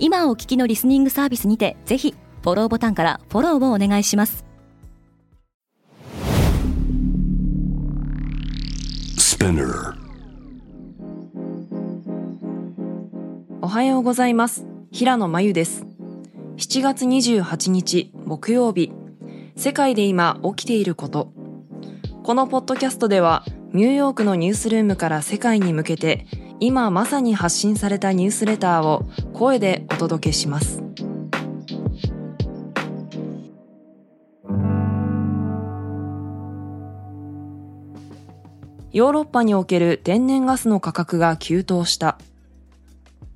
今お聞きのリスニングサービスにてぜひフォローボタンからフォローをお願いします。おはようございます。平野真由です。7月28日木曜日。世界で今起きていること。このポッドキャストではニューヨークのニュースルームから世界に向けて今まさに発信されたニュースレターを声でお届けします。ヨーロッパにおける天然ガスの価格が急騰した。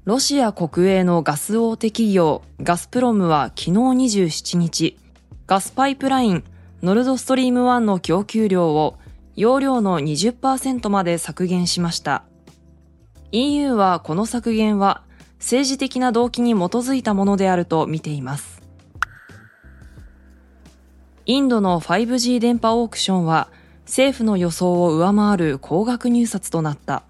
ロシア国営のガス大手企業ガスプロムは昨日27日、ガスパイプラインノルドストリーム1の供給量を容量の20%まで削減しました。EU はこの削減は政治的な動機に基づいたものであると見ています。インドの 5G 電波オークションは政府の予想を上回る高額入札となった。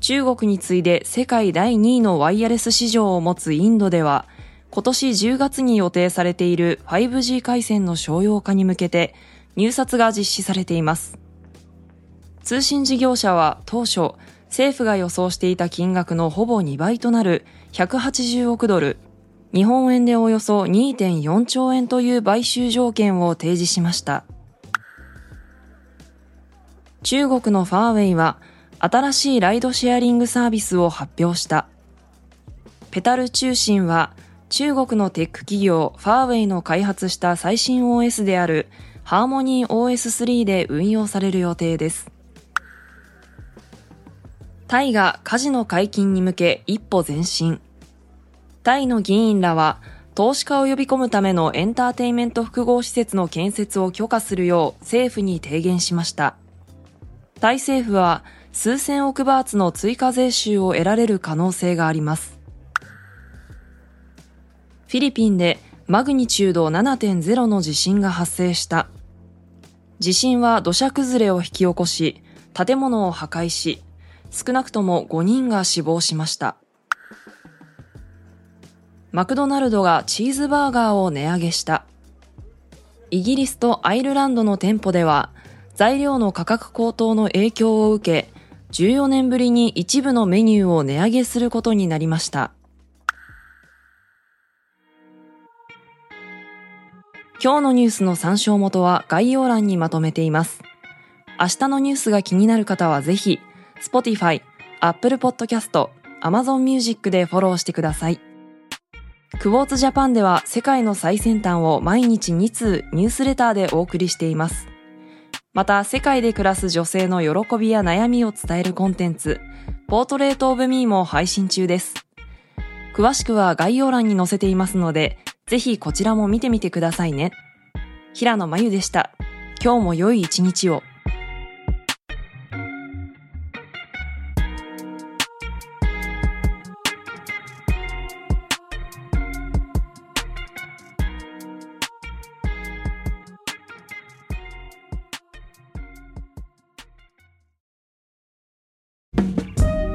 中国に次いで世界第2位のワイヤレス市場を持つインドでは今年10月に予定されている 5G 回線の商用化に向けて入札が実施されています。通信事業者は当初政府が予想していた金額のほぼ2倍となる180億ドル、日本円でおよそ2.4兆円という買収条件を提示しました。中国のファーウェイは新しいライドシェアリングサービスを発表した。ペタル通信は中国のテック企業ファーウェイの開発した最新 OS であるハーモニー OS3 で運用される予定です。タイがカジノ解禁に向け一歩前進。タイの議員らは、投資家を呼び込むためのエンターテインメント複合施設の建設を許可するよう政府に提言しました。タイ政府は数千億バーツの追加税収を得られる可能性があります。フィリピンでマグニチュード7.0の地震が発生した。地震は土砂崩れを引き起こし、建物を破壊し、少なくとも5人が死亡しました。マクドナルドがチーズバーガーを値上げした。イギリスとアイルランドの店舗では、材料の価格高騰の影響を受け、14年ぶりに一部のメニューを値上げすることになりました。今日のニュースの参照元は概要欄にまとめています。明日のニュースが気になる方はぜひ、Spotify、Apple Podcast、Amazon Music でフォローしてください。クォーツジャパンでは世界の最先端を毎日2通ニュースレターでお送りしています。また、世界で暮らす女性の喜びや悩みを伝えるコンテンツ、ポートレートオブミーも配信中です。詳しくは概要欄に載せていますので、ぜひこちらも見てみてくださいね。平野真由でした。今日も良い一日を。